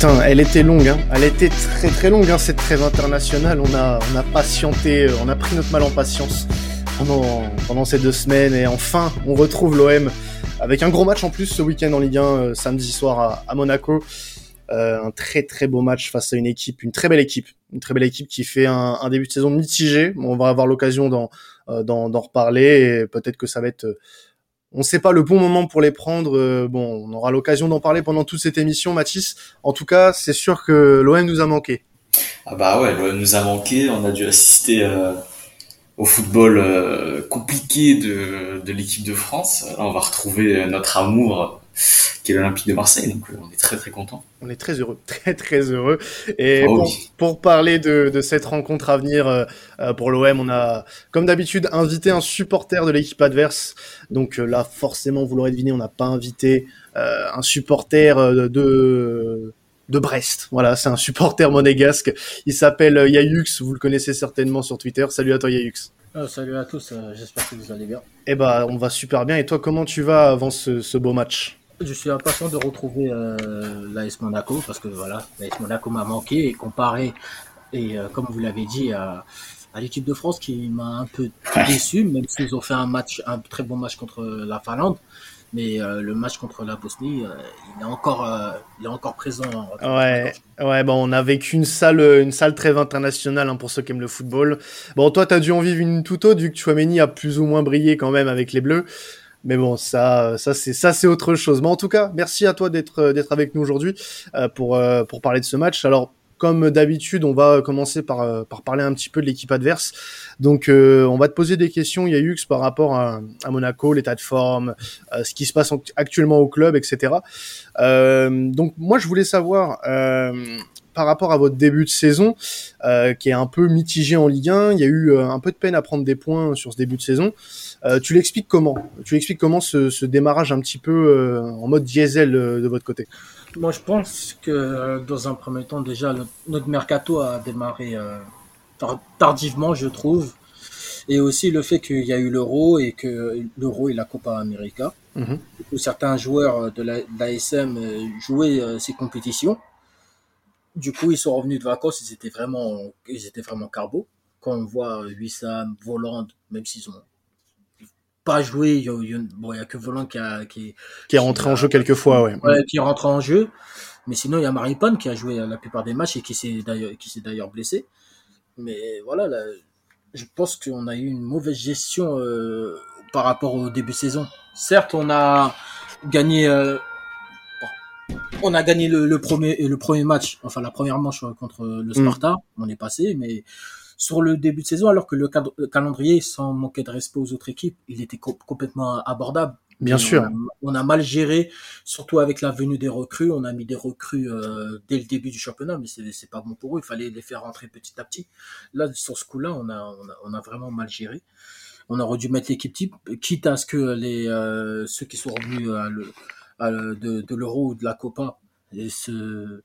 Putain, elle était longue, hein. elle était très très longue hein, cette trêve internationale. On a, on a patienté, on a pris notre mal en patience pendant, pendant ces deux semaines et enfin on retrouve l'OM avec un gros match en plus ce week-end en Ligue 1 euh, samedi soir à, Monaco. Euh, un très très beau match face à une équipe, une très belle équipe, une très belle équipe qui fait un, un début de saison mitigé. On va avoir l'occasion d'en, euh, reparler et peut-être que ça va être on ne sait pas le bon moment pour les prendre. Euh, bon, on aura l'occasion d'en parler pendant toute cette émission, Mathis. En tout cas, c'est sûr que l'OM nous a manqué. Ah bah ouais, l'OM nous a manqué. On a dû assister euh, au football euh, compliqué de, de l'équipe de France. on va retrouver notre amour qui est l'Olympique de Marseille. Donc euh, on est très très content. On est très heureux, très très heureux. Et oh pour, parler de, de, cette rencontre à venir euh, euh, pour l'OM, on a comme d'habitude invité un supporter de l'équipe adverse. Donc là, forcément, vous l'aurez deviné, on n'a pas invité un supporter de de Brest. Voilà, c'est un supporter monégasque. Il s'appelle Yayux, vous le connaissez certainement sur Twitter. Salut à toi Yayux. salut à tous, j'espère que vous allez bien. Eh ben, on va super bien. Et toi, comment tu vas avant ce, ce beau match? Je suis impatient de retrouver euh, l'AS Monaco parce que voilà, l'AS Monaco m'a manqué et comparé, et euh, comme vous l'avez dit, à, l'équipe de France qui m'a un peu déçu, même s'ils ont fait un match, un très bon match contre la Finlande. Mais euh, le match contre la Bosnie, il est encore, il est encore présent. Ouais, ouais, bon, on a vécu une salle, une salle trêve internationale hein, pour ceux qui aiment le football. Bon, toi, t'as dû en vivre une toute autre, vu que Chouameni a plus ou moins brillé quand même avec les Bleus. Mais bon, ça, ça c'est ça c'est autre chose. Mais en tout cas, merci à toi d'être euh, d'être avec nous aujourd'hui euh, pour euh, pour parler de ce match. Alors comme d'habitude, on va commencer par, par parler un petit peu de l'équipe adverse. Donc, on va te poser des questions, Yayux, par rapport à, à Monaco, l'état de forme, ce qui se passe actuellement au club, etc. donc, moi, je voulais savoir, par rapport à votre début de saison, qui est un peu mitigé en Ligue 1, il y a eu un peu de peine à prendre des points sur ce début de saison. Euh, tu l'expliques comment? Tu l'expliques comment ce, ce, démarrage un petit peu euh, en mode diesel euh, de votre côté? Moi, je pense que dans un premier temps, déjà, notre mercato a démarré tardivement, je trouve. Et aussi le fait qu'il y a eu l'euro et que l'euro et la Copa América, mm où certains joueurs de l'ASM jouaient ces compétitions. Du coup, ils sont revenus de vacances, ils étaient vraiment, ils étaient vraiment carbo. Quand on voit Wissam, Voland, même s'ils ont pas joué. Il y a, bon, il y a que Volant qui, a, qui, qui est rentré en jeu quelques fois, ouais. ouais. Qui est rentré en jeu. Mais sinon, il y a Maripane qui a joué la plupart des matchs et qui s'est d'ailleurs, qui s'est d'ailleurs blessé. Mais voilà, là, je pense qu'on a eu une mauvaise gestion euh, par rapport au début de saison. Certes, on a gagné, euh, on a gagné le, le, premier, le premier match, enfin la première manche contre le Sparta, mm. on est passé, mais sur le début de saison, alors que le, calendrier, sans manquer de respect aux autres équipes, il était complètement abordable. Bien sûr. On a, mal géré, surtout avec la venue des recrues. On a mis des recrues euh, dès le début du championnat, mais c'est pas bon pour eux. Il fallait les faire rentrer petit à petit. Là, sur ce coup-là, on a, on a, vraiment mal géré. On aurait dû mettre l'équipe type, quitte à ce que les euh, ceux qui sont revenus de, de l'euro ou de la Copa et se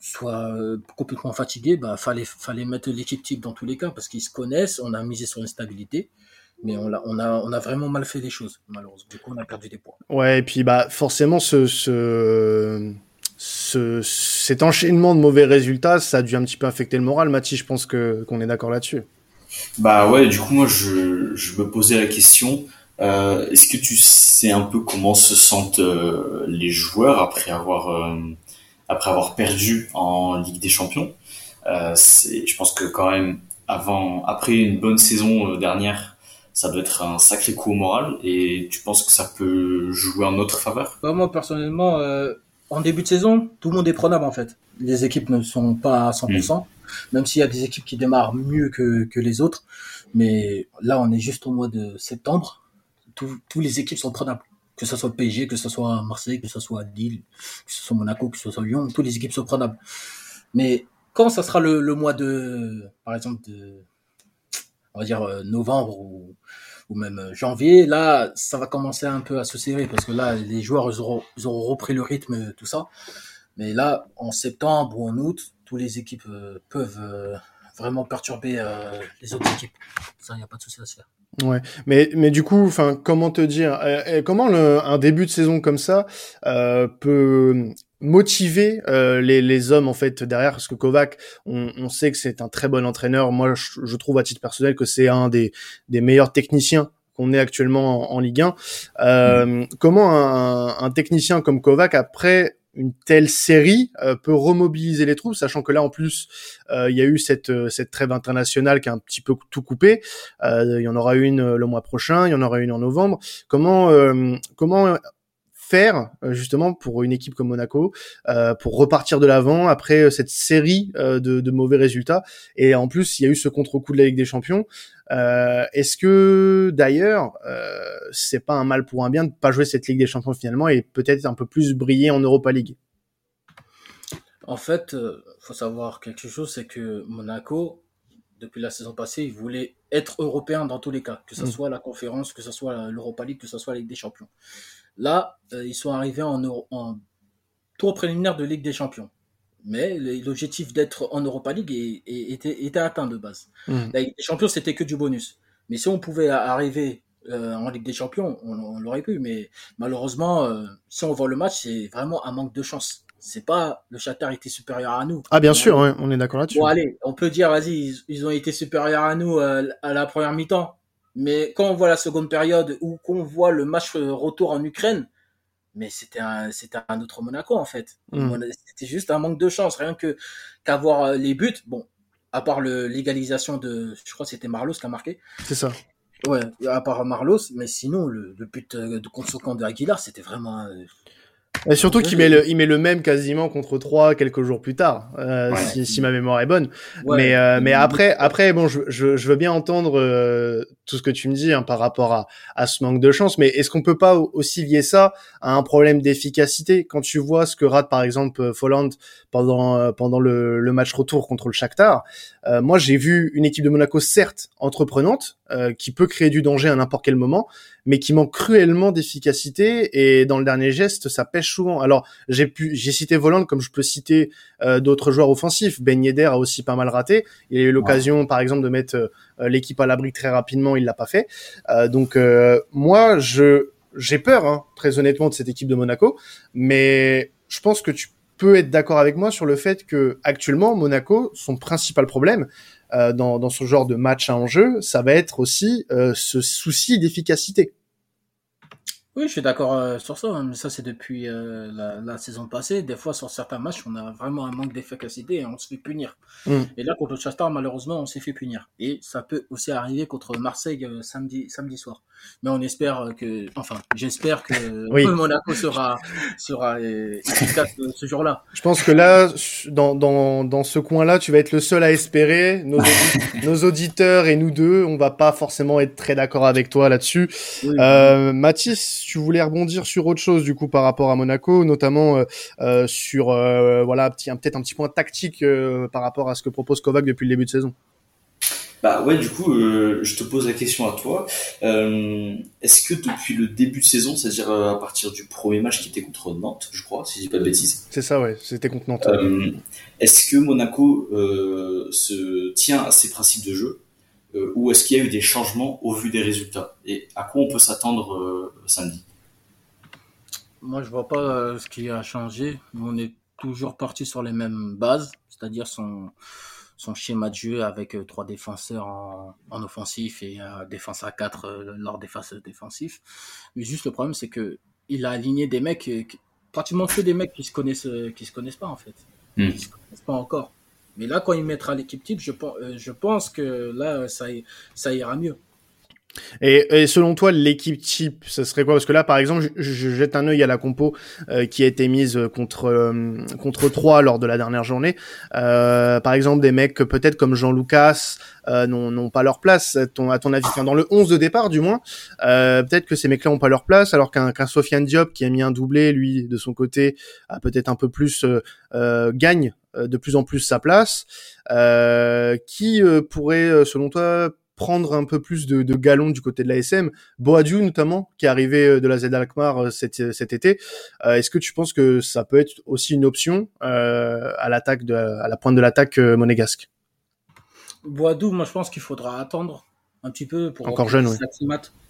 soit euh, complètement fatigué, bah fallait fallait mettre l'équipe type dans tous les cas parce qu'ils se connaissent, on a misé sur une stabilité, mais on a on a on a vraiment mal fait les choses malheureusement. Du coup, on a perdu des points. Ouais, et puis bah forcément ce ce ce, cet enchaînement de mauvais résultats, ça a dû un petit peu affecter le moral. Mathis, je pense que qu'on est d'accord là-dessus. Bah ouais, du coup moi je, je me posais la question, euh, est-ce que tu sais un peu comment se sentent euh, les joueurs après avoir euh, après avoir perdu en Ligue des Champions? Euh, je pense que quand même, avant, après une bonne saison euh, dernière, ça doit être un sacré coup au moral. Et tu penses que ça peut jouer en notre faveur? Bah, Moi, personnellement, euh, en début de saison, tout le monde est prenable en fait. Les équipes ne sont pas à 100%, mm. même s'il y a des équipes qui démarrent mieux que, que les autres. Mais là, on est juste au mois de septembre. Tous, tous les équipes sont prenables que ce soit PSG, que ce soit Marseille, que ce soit Lille, que ce soit Monaco, que ce soit Lyon, toutes les équipes sont prenables. Mais quand ça sera le, mois de, par exemple, de, on va dire euh, novembre ou, même euh, janvier, là, ça va commencer un peu à se serrer parce que là, les joueurs ils auront, ils auront repris le rythme, tout ça. Mais là, en septembre ou en août, toutes les équipes euh, peuvent vraiment perturber les autres équipes. Ça, il n'y a pas de souci à se faire. Ouais, mais mais du coup, enfin, comment te dire, euh, euh, comment le, un début de saison comme ça euh, peut motiver euh, les, les hommes en fait derrière? Parce que Kovac on, on sait que c'est un très bon entraîneur. Moi je, je, trouve à titre personnel que c'est un des, des meilleurs techniciens qu'on ait actuellement en, en Ligue 1 euh, mmh. comment un, un, technicien comme Kovac après une telle série euh, peut remobiliser les troupes, sachant que là en plus euh, il y a eu cette cette trêve internationale qui a un petit peu tout coupé. il y en aura une le mois prochain, il y en aura une en novembre. Comment comment faire euh, justement pour une équipe comme Monaco euh, pour repartir de l'avant après euh, cette série de, mauvais résultats et en plus il y a eu ce contre-coup de la Ligue des Champions est-ce que d'ailleurs c'est pas un mal pour un bien de pas jouer cette Ligue des Champions finalement et peut-être un peu plus briller en Europa League? En fait faut savoir quelque chose c'est que Monaco depuis la saison passée, il voulait être européen dans tous les cas, que ce mmh. soit la conférence, que ce soit l'Europa League, que ce soit la Ligue des Champions. Là, euh, ils sont arrivés en, en, tour préliminaire de Ligue des Champions. Mais l'objectif d'être en Europa League était, était, atteint de base. Mmh. La Ligue des Champions, c'était que du bonus. Mais si on pouvait arriver euh, en Ligue des Champions, on, l'aurait pu. Mais malheureusement, euh, si on voit le match, c'est vraiment un manque de chance. C'est pas le Shakhtar était supérieur à nous. Ah bien sûr, on est d'accord là-dessus. Bon allez, on peut dire vas-y, ils, ils, ont été supérieurs à nous à la première mi-temps. Mais quand on voit la seconde période ou qu'on voit le match euh, retour en Ukraine, mais c'était un, c'était un autre Monaco en fait. Hmm. C'était juste un manque de chance, rien que qu'avoir euh, les buts. Bon, à part le l'égalisation de, je crois que c'était Marlos qui a marqué. C'est ça. Ouais, à part Marlos, mais sinon le, le but euh, de contre de Aguilar, c'était vraiment. Et surtout qu'il met le, il met le même quasiment contre 3 quelques jours plus tard, euh, si, si, ma mémoire est bonne. Mais, euh, mais après, après, bon, je, je, je veux bien entendre euh, tout ce que tu me dis hein, par rapport à, à ce manque de chance, mais est-ce qu'on peut pas aussi lier ça à un problème d'efficacité? Quand tu vois ce que rate par exemple Folland pendant pendant le, le match retour contre le Shakhtar, moi j'ai vu une équipe de Monaco certes entreprenante, qui peut créer du danger à n'importe quel moment, mais qui manque cruellement d'efficacité et dans le dernier geste, ça pêche souvent. Alors, j'ai pu, j'ai cité Voland comme je peux citer euh, d'autres joueurs offensifs. Ben Yedder a aussi pas mal raté. Il a eu l'occasion, par exemple, de mettre euh, l'équipe à l'abri très rapidement, il l'a pas fait. Euh, donc, moi, je j'ai peur, hein, très honnêtement, de cette équipe de Monaco, mais je pense que tu peux être d'accord avec moi sur le fait que actuellement Monaco, son principal problème, euh, dans, dans, ce genre de match à enjeu, ça va être aussi euh, ce souci d'efficacité. Oui, je suis d'accord euh, sur ça. Hein, mais ça, c'est depuis euh, la, la, saison passée. Des fois, sur certains matchs, on a vraiment un manque d'efficacité et on se fait punir. Mm. Et là, contre le Chastar, malheureusement, on s'est fait punir. Et ça peut aussi arriver contre Marseille euh, samedi, samedi soir. Mais on espère que, enfin, j'espère que oui. Monaco sera, sera efficace ce jour-là. Je pense que là, dans, dans, dans ce coin-là, tu vas être le seul à espérer. Nos, nos auditeurs et nous deux, on va pas forcément être très d'accord avec toi là-dessus. Oui, Mathis, tu voulais rebondir sur autre chose du coup par rapport à Monaco, notamment euh, euh sur euh, voilà peut-être un petit point tactique par rapport à ce que propose Kovac depuis le début de saison. Bah ouais, du coup, je te pose la question à toi. Est-ce que depuis le début de saison, c'est-à-dire à partir du premier match qui était contre Nantes, je crois, si je dis pas de bêtises. C'est ça, ouais, c'était contre Nantes. Est-ce que Monaco se tient à ses principes de jeu? Ou est-ce qu'il y a eu des changements au vu des résultats Et à quoi on peut s'attendre euh, samedi Moi, je vois pas euh, ce qui a changé. On est toujours parti sur les mêmes bases, c'est-à-dire son, son schéma de jeu avec trois défenseurs en, en offensif et défense à quatre lors des phases défensives. Mais juste le problème, c'est que il a aligné des mecs, pratiquement que des mecs qui se connaissent, qui se connaissent pas en fait, qui se connaissent pas encore. Mais là, quand il mettra l'équipe type, je, euh, je pense que là, ça, ça ira mieux. Et, selon toi, l'équipe type, ce serait quoi? Parce que là, par exemple, je, jette un œil à la compo euh, qui a été mise contre euh, contre 3 lors de la dernière journée. Euh, par exemple, des mecs peut-être comme Jean Lucas n'ont pas leur place. Ton, à ton avis, enfin, dans le 11 de départ, du moins, peut-être que ces mecs-là n'ont pas leur place, alors qu'un qu'un Sofiane Diop qui a mis un doublé, lui, de son côté, a peut-être un peu plus gagne de plus en plus sa place. Euh, qui euh, pourrait, euh, selon toi, prendre un peu plus de, de galons du côté de la SM Boadiou notamment, qui est arrivé de la Z Alkmaar cet, cet été. Est-ce que tu penses que ça peut être aussi une option à l'attaque, à la pointe de l'attaque monégasque? Boadou, moi je pense qu'il faudra attendre un petit peu pour encore jeune, oui.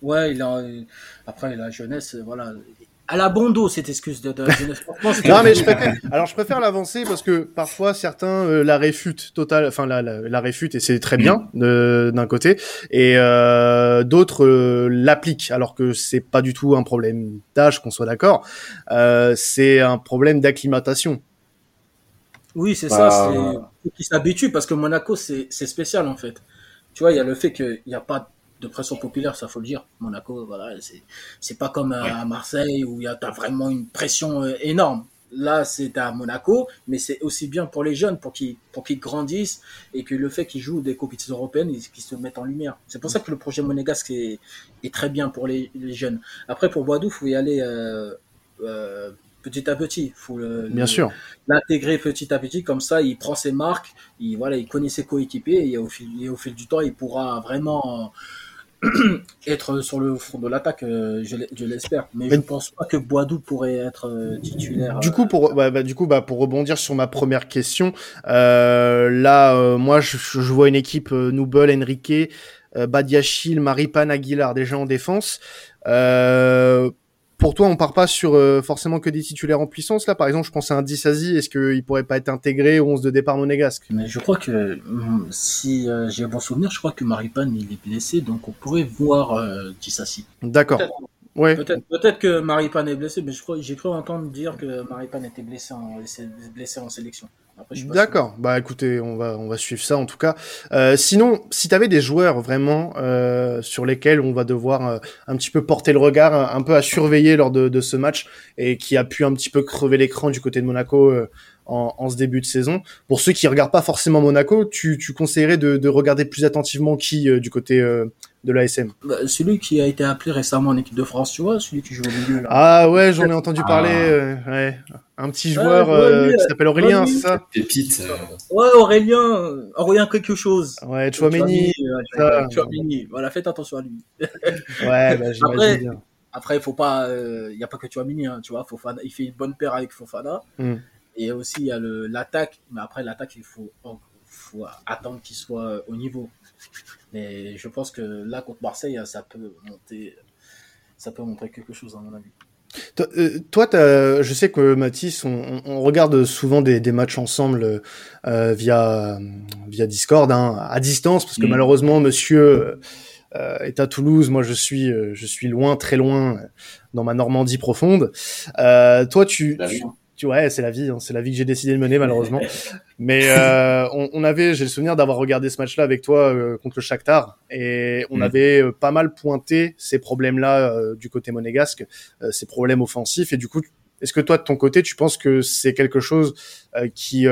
Ouais, il a, après la jeunesse, voilà, à la bondo cette excuse de, de, de non mais je préfère, alors je préfère l'avancer parce que parfois certains euh, la réfutent total, enfin la, la, la réfutent et c'est très bien d'un côté et euh, d'autres euh, l'appliquent alors que c'est pas du tout un problème d'âge qu'on soit d'accord, euh, c'est un problème d'acclimatation. Oui c'est bah, ça, c'est qui s'habitue parce que Monaco c'est spécial en fait. Tu vois il y a le fait qu'il n'y a pas de pression populaire, ça faut le dire. Monaco, voilà, c'est c'est pas comme à Marseille où il y a as vraiment une pression euh, énorme. Là, c'est à Monaco, mais c'est aussi bien pour les jeunes, pour qu'ils pour qu'ils grandissent et que le fait qu'ils jouent des compétitions européennes, qu'ils se mettent en lumière. C'est pour ça que le projet monégasque est, est très bien pour les, les jeunes. Après, pour Boadou, faut y aller euh, euh, petit à petit. Faut le, Bien sûr. L'intégrer petit à petit, comme ça, il prend ses marques, il voilà, il connaît ses coéquipiers et au fil, et au fil du temps, il pourra vraiment être sur le front de l'attaque, euh, je l'espère. Mais, je ne pense pas que Boadou pourrait être euh, titulaire. Du coup, pour bah, bah, du coup, bah, pour rebondir sur ma première question, euh, là, moi, je, je, vois une équipe Noubel, Enrique, Badiachil, Maripan, Aguilar déjà en défense. Euh, pour toi, on part pas sur euh, forcément que des titulaires en puissance là? Par exemple, je pense à un Dissasi. Est-ce qu'il pourrait pas être intégré au 11 de départ monégasque? Mais je crois que hum, si euh, j'ai un bon souvenir, je crois que Maripan il est blessé, donc on pourrait voir euh, Dissasi. D'accord. Ouais. Peut-être, peut-être que Maripan est blessé, mais je crois, j'ai cru entendre dire que Maripan était blessé en, blessé en sélection. D'accord. Bah écoutez, on va on va suivre ça en tout cas. Euh, sinon, si tu des joueurs vraiment euh, sur lesquels on va devoir euh, un petit peu porter le regard, un, peu à surveiller lors de, ce match et qui a pu un petit peu crever l'écran du côté de Monaco en, en, ce début de saison. Pour ceux qui regardent pas forcément Monaco, tu, tu conseillerais de, de regarder plus attentivement qui du côté de l'ASM bah, Celui qui a été appelé récemment en équipe de France, tu vois, celui qui joue au milieu. Là. Ah ouais, j'en ai entendu parler. Euh, ouais. Un petit joueur euh, qui s'appelle Aurélien, c'est ça Pépite. Euh. Ouais, Aurélien, Aurélien quelque chose. Ouais, Chouameni. Chouameni, voilà, faites attention à lui. ouais, bah, après, bien. après, il faut pas, il y a pas que Chouameni, hein, tu vois, Fofana, il fait une bonne paire avec Fofana. Mm. Et aussi, il y a l'attaque, mais après, l'attaque, il faut, faut attendre qu'il soit au niveau. Mais je pense que là, contre Marseille, ça peut monter, ça peut montrer quelque chose, à mon avis. Toi, euh, je sais que Mathis, on, on regarde souvent des, des matchs ensemble euh, via via Discord, hein, à distance, parce que mm. malheureusement, Monsieur euh, est à Toulouse. Moi, je suis je suis loin, très loin, dans ma Normandie profonde. Toi, tu, tu tu ouais, c'est la vie, hein, c'est la vie que j'ai décidé de mener malheureusement. Mais euh, on, on, avait, j'ai le souvenir d'avoir regardé ce match-là avec toi euh, contre le Shakhtar et on mm. avait euh, pas mal pointé ces problèmes-là euh, du côté monégasque, ces problèmes offensifs. Et du coup, est-ce que toi de ton côté, tu penses que c'est quelque chose qui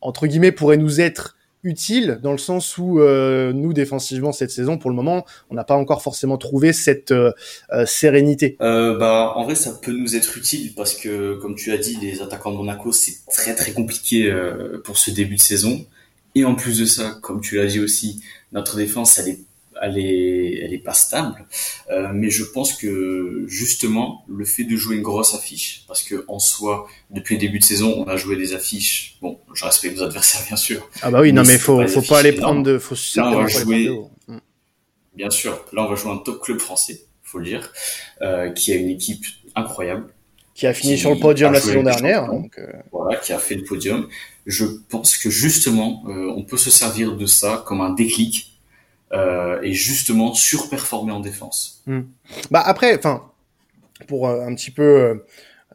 entre guillemets pourrait nous être utile dans le sens où euh, nous défensivement cette saison pour le moment on n'a pas encore forcément trouvé cette euh, euh, sérénité. Bah en vrai ça peut nous être utile parce que comme tu as dit les attaquants de Monaco c'est très très compliqué pour ce début de saison et en plus de ça comme tu l'as dit aussi notre défense elle est elle est, elle est pas stable. Euh, mais je pense que justement, le fait de jouer une grosse affiche, parce que en soi, depuis le début de saison, on a joué des affiches. Bon, je respecte nos adversaires bien sûr. Ah bah oui, non mais faut, faut pas aller prendre de, faut certainement on va jouer. Mm. Bien sûr, là on va jouer un top club français, faut le dire, euh, qui a une équipe incroyable. Qui a fini sur le podium la saison dernière. Donc euh... Voilà, qui a fait le podium. Je pense que justement, euh, on peut se servir de ça comme un déclic euh, et justement surperformer en défense. Hmm. Bah après, enfin, pour euh, un petit peu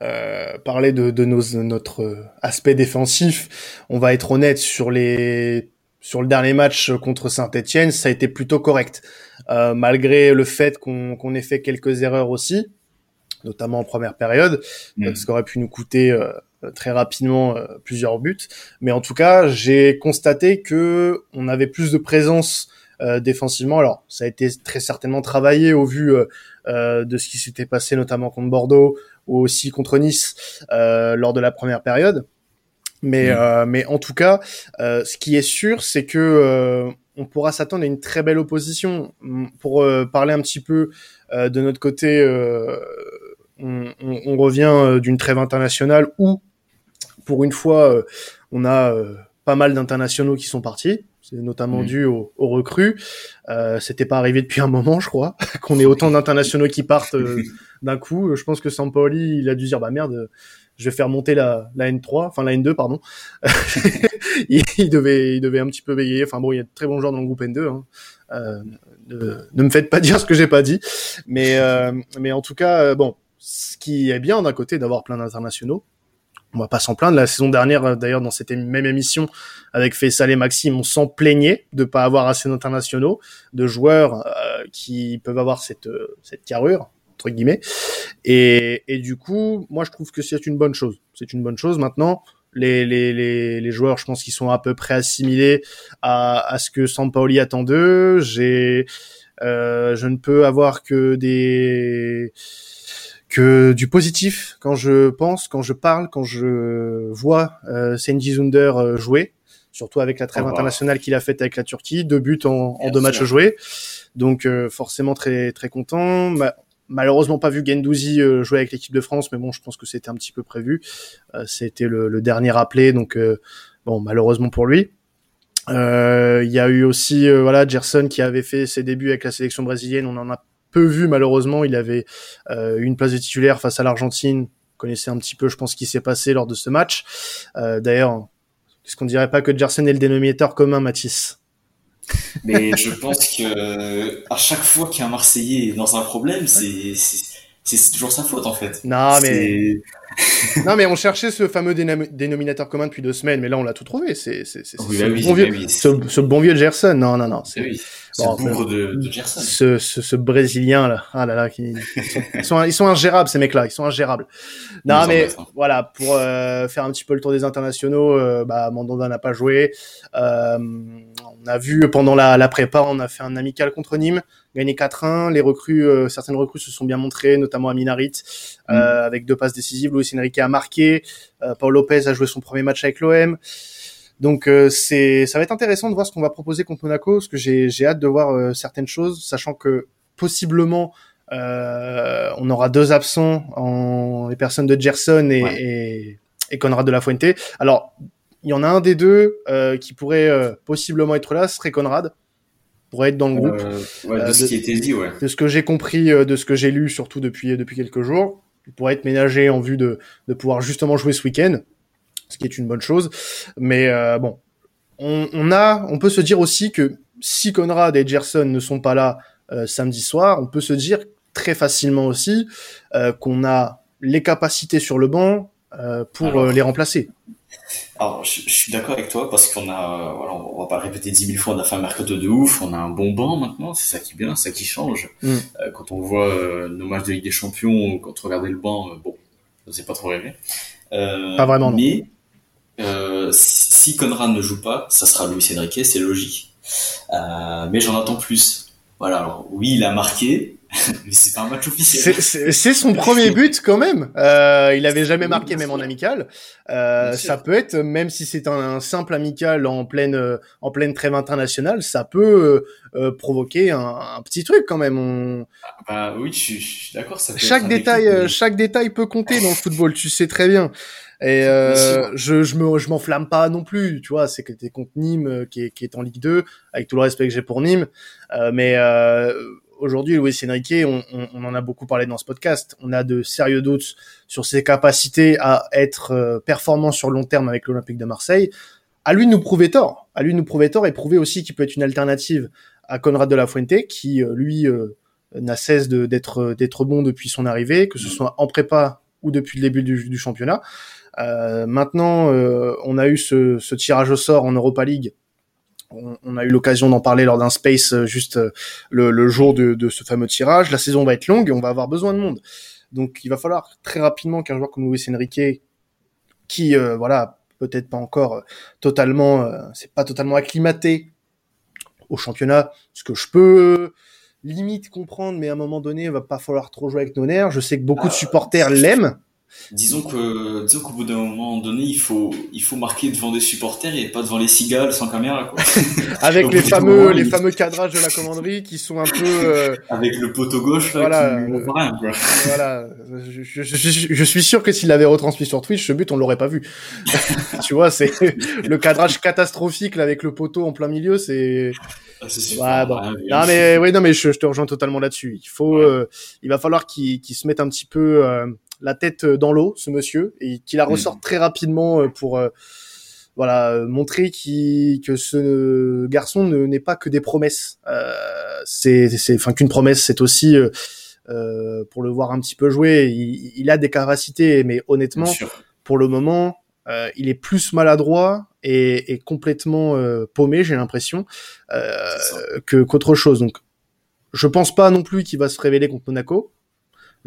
euh, parler de, de nos, notre aspect défensif, on va être honnête sur les sur le dernier match contre Saint-Etienne, ça a été plutôt correct, euh, malgré le fait qu'on qu'on ait fait quelques erreurs aussi, notamment en première période, mmh. ce qui aurait pu nous coûter euh, très rapidement euh, plusieurs buts. Mais en tout cas, j'ai constaté que on avait plus de présence euh, défensivement. Alors, ça a été très certainement travaillé au vu euh, euh, de ce qui s'était passé notamment contre Bordeaux ou aussi contre Nice lors de la première période. Mais, mais en tout cas, ce qui est sûr, c'est que on pourra s'attendre à une très belle opposition. Pour parler un petit peu de notre côté, on, on, on, revient d'une trêve internationale où, pour une fois, on a pas mal d'internationaux qui sont partis C'est notamment dû aux, recrues. Euh, C'était pas arrivé depuis un moment, je crois, qu'on ait autant d'internationaux qui partent euh, d'un coup. Je pense que Sampaoli, il a dû dire bah merde, je vais faire monter la, la N3, enfin la N2 pardon. il, devait, il devait un petit peu veiller. Enfin bon, il y a de très bons joueurs dans le groupe N2. Hein. Euh, ne, me faites pas dire ce que j'ai pas dit, mais euh, mais en tout cas, euh, bon, ce qui est bien d'un côté d'avoir plein d'internationaux. On va pas s'en plaindre. La saison dernière, d'ailleurs, dans cette même émission avec Faisal et Maxime, on s'en plaignait de pas avoir assez d'internationaux, de joueurs qui peuvent avoir cette cette carrure entre guillemets. Et, et du coup, moi, je trouve que c'est une bonne chose. C'est une bonne chose. Maintenant, les, les, les, les joueurs, je pense qu'ils sont à peu près assimilés à, à ce que Sampaoli attend d'eux. J'ai, euh, je ne peux avoir que des que du positif quand je pense, quand je parle, quand je vois euh, Senji Zunder euh, jouer, surtout avec la trêve oh, internationale qu'il a faite avec la Turquie, deux buts en, en deux matchs joués. Donc euh, forcément très très content malheureusement pas vu Gendouzi euh, jouer avec l'équipe de France, mais bon, je pense que c'était un petit peu prévu. Euh, c'était le, dernier appelé, donc euh, bon, malheureusement pour lui. Il y a eu aussi voilà Gerson qui avait fait ses débuts avec la sélection brésilienne. On en a peu vu malheureusement. Il avait une place de titulaire face à l'Argentine. Vous connaissez un petit peu, je pense, ce qui s'est passé lors de ce match. D'ailleurs, est-ce qu'on dirait pas que Gerson est le dénominateur commun, Mathis? Mais je pense que à chaque fois qu'un Marseillais est dans un problème, c'est c'est toujours sa faute en fait. Non mais non mais on cherchait ce fameux dénominateur commun depuis deux semaines, mais là on l'a tout trouvé. C'est ce, bon vieux, ce, bon vieux Gerson. Non non non. C'est oui. le de, de, Gerson. Ce, ce, ce, brésilien là, ah là là, qui, ils, sont, ils sont ingérables ces mecs-là, ils sont ingérables. Non mais hein. voilà pour euh, faire un petit peu le tour des internationaux, euh, bah Mandanda n'a pas joué. Euh, on a vu pendant la, la prépa, on a fait un amical contre Nîmes gagné 4-1. Les recrues, euh, certaines recrues se sont bien montrées, notamment Aminarit, euh, mm. avec deux passes décisives. Luis Enrique a marqué. Euh, Paul Lopez a joué son premier match avec l'OM. Donc c'est, ça va être intéressant de voir ce qu'on va proposer contre Monaco, parce que j'ai, j'ai hâte de voir certaines choses, sachant que possiblement on aura deux absents en les personnes de Gerson et, et, et Conrad de la Fuente. Alors il y en a un des deux qui pourrait possiblement être là, ce serait Conrad pourrait être dans le groupe. Euh, ouais, de euh, ce qui était dit, ouais. De ce que j'ai compris, euh, de ce que j'ai lu, surtout depuis depuis quelques jours, il pourrait être ménagé en vue de de pouvoir justement jouer ce week-end, ce qui est une bonne chose. Mais bon, on, on, a, on peut se dire aussi que si Conrad et Gerson ne sont pas là samedi soir, on peut se dire très facilement aussi qu'on a les capacités sur le banc pour les remplacer. Alors, je, suis d'accord avec toi parce qu'on a, voilà, on va pas le répéter dix mille fois, on a fait un mercato de ouf, on a un bon banc maintenant, c'est ça qui est bien, c'est ça qui change. Mm. Euh, quand on voit euh, nos matchs de Ligue des Champions, quand on regardait le banc, euh, bon, ça s'est pas trop rêvé. pas vraiment. Mais si, Conrad ne joue pas, ça sera Luis Enrique, c'est logique. mais j'en attends plus. Voilà, alors oui, il a marqué, mais c'est pas un match officiel. C'est son premier but quand même. Euh, il avait jamais marqué même en amical. Euh, ça peut être même si c'est un, simple amical en pleine euh, en pleine trêve internationale, ça peut euh, provoquer un, un, petit truc quand même. On... Ah, bah oui, je, suis d'accord. Chaque détail, euh, chaque détail peut compter dans le football. Tu sais très bien. Et euh, je je me je m'enflamme pas non plus, tu vois, c'est que t'es contre Nîmes qui est, qui est en Ligue 2 avec tout le respect que j'ai pour Nîmes, euh, mais euh, aujourd'hui, Luis Enrique, on, on, en a beaucoup parlé dans ce podcast. On a de sérieux doutes sur ses capacités à être euh, performant sur long terme avec l'Olympique de Marseille. À lui de nous prouver tort. À lui de nous prouver tort et prouver aussi qu'il peut être une alternative à Conrad de la Fuente, qui euh, lui euh, n'a cesse d'être d'être bon depuis son arrivée, que ce soit en prépa ou depuis le début du, du championnat. maintenant, on a eu ce, ce tirage au sort en Europa League on, a eu l'occasion d'en parler lors d'un space euh, juste euh, le, jour de, ce fameux tirage. La saison va être longue et on va avoir besoin de monde. Donc il va falloir très rapidement qu'un joueur comme Luis Enrique, qui euh, voilà peut-être pas encore totalement, c'est pas totalement acclimaté au championnat, ce que je peux limite comprendre, mais à un moment donné, il va pas falloir trop jouer avec nos nerfs. Je sais que beaucoup de ah, supporters l'aiment. Disons que, disons qu'au bout d'un moment donné, il faut, il faut marquer devant des supporters et pas devant les cigales sans caméra, quoi. Avec les fameux, les fameux cadrages de la commanderie qui sont un peu, euh, Avec le poteau gauche, là, Voilà, qui quoi. voilà. Je, je- je- je suis sûr que s'il l'avait retransmis sur Twitch, ce but, on l'aurait pas vu. tu vois, c'est le cadrage catastrophique là, avec le poteau en plein milieu, c'est. Ah, c'est super. Ouais, bon. rien vu. Non mais oui, non mais je, te rejoins totalement là-dessus. Il faut, Ouais. euh, il va falloir qu'il qu'il se mette un petit peu euh, la tête dans l'eau, ce monsieur, et qu'il la Mm. ressorte très rapidement euh, pour, euh, voilà, euh, montrer que ce garçon ne n'est pas que des promesses. Euh, c'est, c'est, enfin qu'une promesse, c'est aussi euh, euh, pour le voir un petit peu jouer. Il, il a des capacités, mais honnêtement, pour le moment, euh, il est plus maladroit et, et complètement euh, paumé, j'ai l'impression, euh, que qu'autre chose. Donc, je pense pas non plus qu'il va se révéler contre Monaco.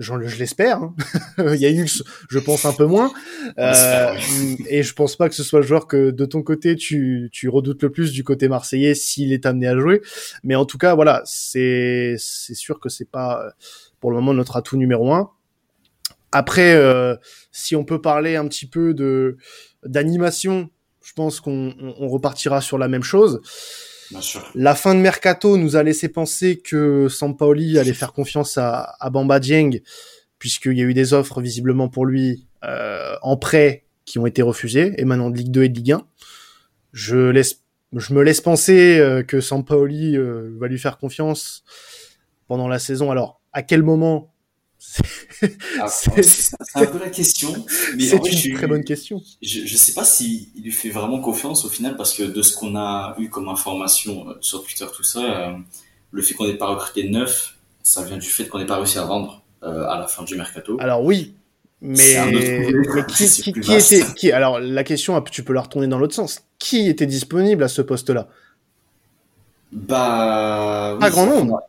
Je, je l'espère. hein. il y a eu, je pense un peu moins. Euh, et je pense pas que ce soit le joueur que de ton côté tu, tu redoutes le plus du côté marseillais s'il est amené à jouer. Mais en tout cas, voilà, c'est c'est sûr que c'est pas pour le moment notre atout numéro un. Après, euh, si on peut parler un petit peu de d'animation, je pense qu'on on- on repartira sur la même chose. La fin de mercato nous a laissé penser que Sampaoli allait faire confiance à, à Bamba Dieng, puisqu'il y a eu des offres visiblement pour lui euh, en prêt qui ont été refusées, et maintenant de Ligue 2 et de Ligue 1. Je, laisse, je me laisse penser euh, que Sampaoli euh, va lui faire confiance pendant la saison. Alors, à quel moment C'est- c'est un peu la question. C'est une je très bonne question. Je, je sais pas s'il il lui fait vraiment confiance au final parce que de ce qu'on a eu comme information euh, sur Twitter, tout ça, euh, le fait qu'on n'ait pas recruté neuf, ça vient du fait qu'on n'ait pas réussi à vendre euh, à la fin du mercato. Alors oui, mais, qui, était qui Alors la question, tu peux la retourner dans l'autre sens. Qui était disponible à ce poste-là? Bah, oui, Pas grand nombre.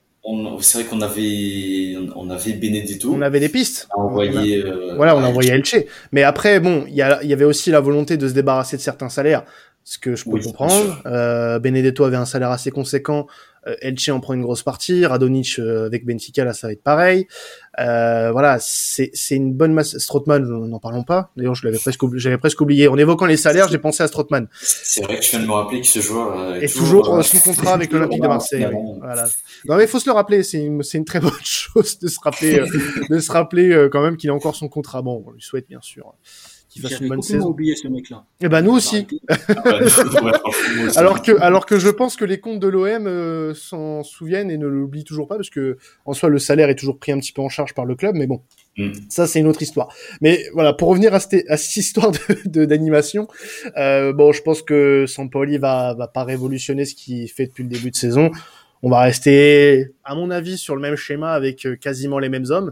C'est vrai qu'on avait, on avait Benedetto. On avait des pistes. On a envoyé. euh, Voilà, on a envoyé Elche. Mais après, bon, il y, avait aussi la volonté de se débarrasser de certains salaires, ce que je peux Oui, comprendre. Euh, Benedetto avait un salaire assez conséquent. Euh, Elche en prend une grosse partie. Radonic euh, avec Benfica, là, ça va être pareil. Euh, voilà, c'est c'est une bonne masse. Strootman, n'en parlons pas. D'ailleurs, je l'avais presque, j'avais presque oublié. En évoquant les salaires, j'ai pensé à Strootman. C'est vrai que tu viens de me rappeler que ce joueur euh, Et toujours euh, euh, sous contrat avec l'Olympique de Marseille. oui. Voilà. Non mais il faut se le rappeler, c'est une, c'est une très bonne chose de se rappeler, euh, de se rappeler euh, quand même qu'il a encore son contrat. Bon, on lui souhaite bien sûr qu'il fasse J'avais une bonne saison. oublié ce mec-là. Et ben nous aussi. Alors que, alors que je pense que les comptes de l'OM euh, s'en souviennent et ne l'oublient toujours pas parce que en soi le salaire est toujours pris un petit peu en charge par le club, mais bon, Mm. ça c'est une autre histoire. Mais voilà, pour revenir à cette, à cette histoire de, de- d'animation, euh, bon, je pense que Sampaoli va, va pas révolutionner ce qu'il fait depuis le début de saison. On va rester, à mon avis, sur le même schéma avec euh, quasiment les mêmes hommes.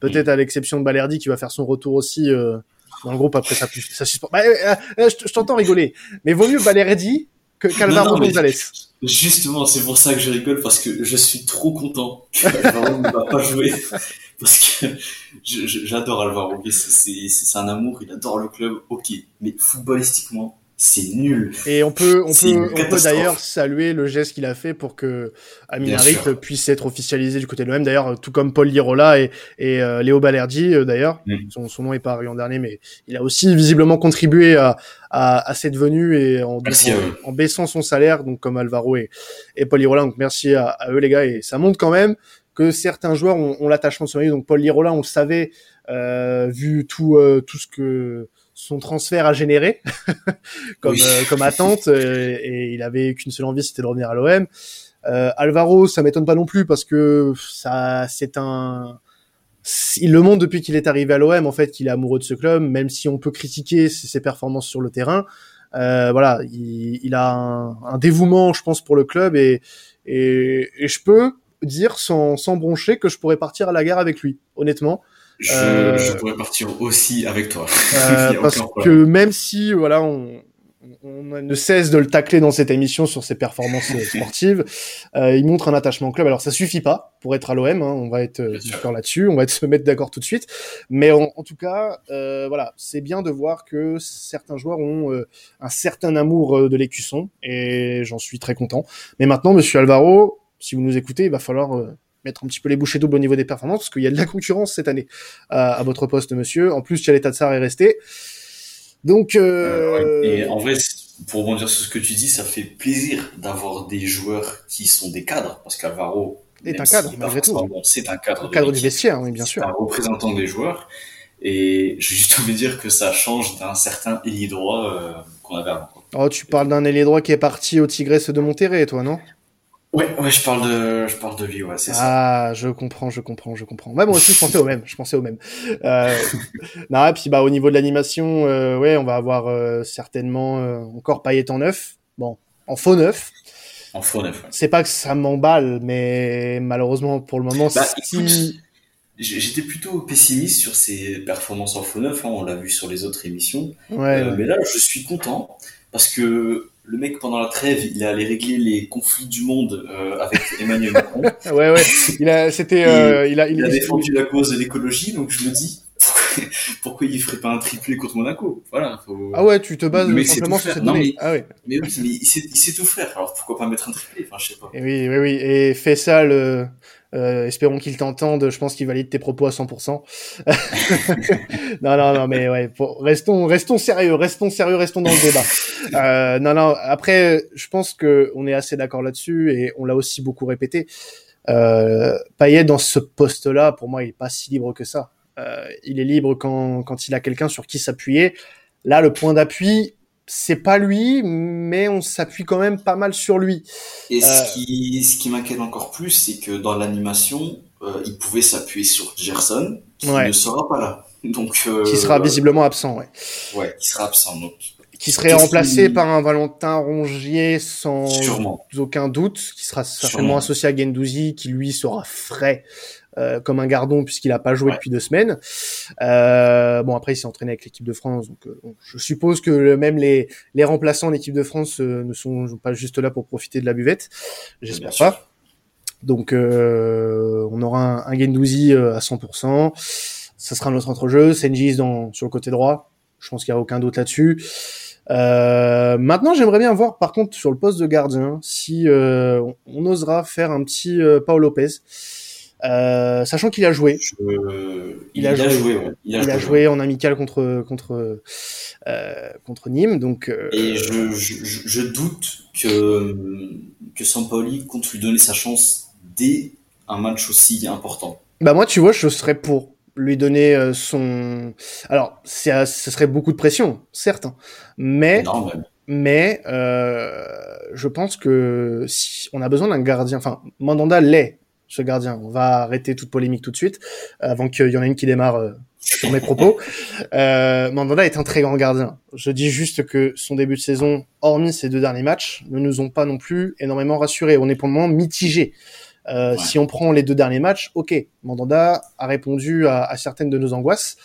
Peut-être à l'exception de Balerdi qui va faire son retour aussi euh, dans le groupe après sa, sa suspension. Bah, euh, euh, je, je t'entends rigoler, mais vaut mieux Balerdi que Calvaro Gonzalez. Justement, c'est pour ça que je rigole parce que je suis trop content que Alvaro ne va pas jouer parce que j'adore Alvaro. c'est un amour, il adore le club, ok, mais footballistiquement, c'est nul. Et on peut, on peut, on peut d'ailleurs saluer le geste qu'il a fait pour que Amin Bien Harit sûr. puisse être officialisé du côté de l'OM. D'ailleurs, tout comme Paul Lirola et, et euh, Léo Balerdi, euh, d'ailleurs. Mm. Son, son nom est arrivé en dernier, mais il a aussi visiblement contribué à, à, à cette venue et en, Merci en, baissant son salaire, donc comme Alvaro et, et Paul Lirola. Donc merci à, à eux les gars. Et ça montre quand même que certains joueurs ont, ont l'attachement ce maillot. Donc Paul Lirola, on le savait, euh, vu tout, euh, tout ce que son transfert a généré comme, Oui. euh, comme attente euh, et il avait qu'une seule envie, c'était de revenir à l'OM. Euh, Alvaro, ça m'étonne pas non plus parce que ça, c'est un, il le montre depuis qu'il est arrivé à l'OM en fait qu'il est amoureux de ce club, même si on peut critiquer ses, ses performances sur le terrain. Euh, voilà, il, il a un, un dévouement, je pense, pour le club et et, et je peux dire sans, sans broncher que je pourrais partir à la guerre avec lui, honnêtement. Je, Euh, je pourrais partir aussi avec toi. Euh, parce que même si voilà on, on ne cesse de le tacler dans cette émission sur ses performances euh, sportives, euh, il montre un attachement au club. Alors ça suffit pas pour être à l'OM, hein, on va être d'accord là-dessus, on va être se mettre d'accord tout de suite. Mais en, en tout cas, voilà, c'est bien de voir que certains joueurs ont un certain amour de l'écusson et j'en suis très content. Mais maintenant, Monsieur Alvaro, si vous nous écoutez, il va falloir euh, mettre un petit peu les bouchées doubles au niveau des performances, parce qu'il y a de la concurrence cette année à votre poste, monsieur. En plus, Chalet Tatsar est resté. Donc, euh... et en vrai, pour rebondir sur ce que tu dis, ça fait plaisir d'avoir des joueurs qui sont des cadres, parce qu'Alvaro est un cadre, malgré tout. c'est un cadre. Un cadre du vestiaire, oui, bien sûr. Un représentant des joueurs. Et j'ai juste envie de dire que ça change d'un certain ailier droit euh, qu'on avait avant. Oh, tu parles d'un ailier droit qui est parti au Tigresse de Monterrey, toi, non? Ouais, ouais, je parle de, je parle de lui, ouais, c'est ça. Ah, je comprends, je comprends, je comprends. Ouais, moi aussi, je pensais au même, je pensais au même. Euh, non, et puis, bah, au niveau de l'animation, euh, ouais, on va avoir euh, certainement encore Payet en neuf. Bon, en faux neuf. En faux neuf, ouais. C'est pas que ça m'emballe, mais malheureusement, pour le moment, bah, si... J'étais plutôt pessimiste sur ses performances en faux neuf, hein, on l'a vu sur les autres émissions. Ouais, Mais là, je suis content parce que le mec pendant la trêve, il est allé régler les conflits du monde euh, avec Emmanuel Macron. ouais, ouais. Il a, c'était, euh, il, a, il, a défendu la cause de l'écologie, donc je me dis pourquoi il ferait pas un triplé contre Monaco? Voilà. Faut... Ah ouais, tu te bases simplement sur cette non, mais, ah ouais. mais oui, mais il sait, il sait tout faire. Alors pourquoi pas mettre un triplé? Enfin, je sais pas. Et oui, oui, oui. Et fais ça le. Euh, espérons qu'il t'entende. Je pense qu'il valide tes propos à 100%. non, non, non, mais ouais. Restons, restons sérieux, restons sérieux, restons dans le débat. Euh, non, non. Après, je pense que on est assez d'accord là-dessus et on l'a aussi beaucoup répété. Euh, Payet dans ce poste-là, pour moi, il est pas si libre que ça. Euh, il est libre quand, quand il a quelqu'un sur qui s'appuyer. Là, le point d'appui, c'est pas lui, mais on s'appuie quand même pas mal sur lui. Et ce euh... qui, ce qui m'inquiète encore plus, c'est que dans l'animation, euh, il pouvait s'appuyer sur Gerson, qui ouais. ne sera pas là. Donc, euh, qui sera visiblement absent, ouais. Ouais, qui sera absent. Donc, qui serait remplacé qui... par un Valentin Rongier sans Sûrement. aucun doute, qui sera certainement Sûrement. associé à Gendouzi, qui lui sera frais euh, comme un gardon puisqu'il a pas joué Ouais. depuis deux semaines. Euh, bon après il s'est entraîné avec l'équipe de France, donc euh, je suppose que même les les remplaçants de l'équipe de France euh, ne sont pas juste là pour profiter de la buvette. J'espère sûr. pas. Donc euh, on aura un, un Gendouzi à 100%. Ça sera notre entrejeu. Senji dans sur le côté droit. Je pense qu'il n'y a aucun doute là-dessus. Euh, maintenant, j'aimerais bien voir, par contre, sur le poste de gardien, si euh, on, on osera faire un petit euh, Paul Lopez, Euh, sachant qu'il a joué. Je- Il il, a joué. joué. ouais. Il a joué en amical contre contre euh, contre Nîmes, donc euh, Et je, je, je- doute que, que Sampaoli compte lui donner sa chance dès un match aussi important. bah moi, tu vois, je serais pour lui donner euh, son. Alors, ce serait beaucoup de pression, certes, hein, mais Non, mais euh, je pense que si on a besoin d'un gardien, enfin Mandanda l'est, ce gardien. On va arrêter toute polémique tout de suite avant qu'il y en ait une qui démarre euh, sur mes propos. Euh, Mandanda est un très grand gardien. Je dis juste que son début de saison, hormis ces deux derniers matchs, ne nous ont pas non plus énormément rassurés. On est pour le moment mitigé. Euh, Ouais. Si on prend les deux derniers matchs, ok, Mandanda a répondu à, à certaines de nos angoisses,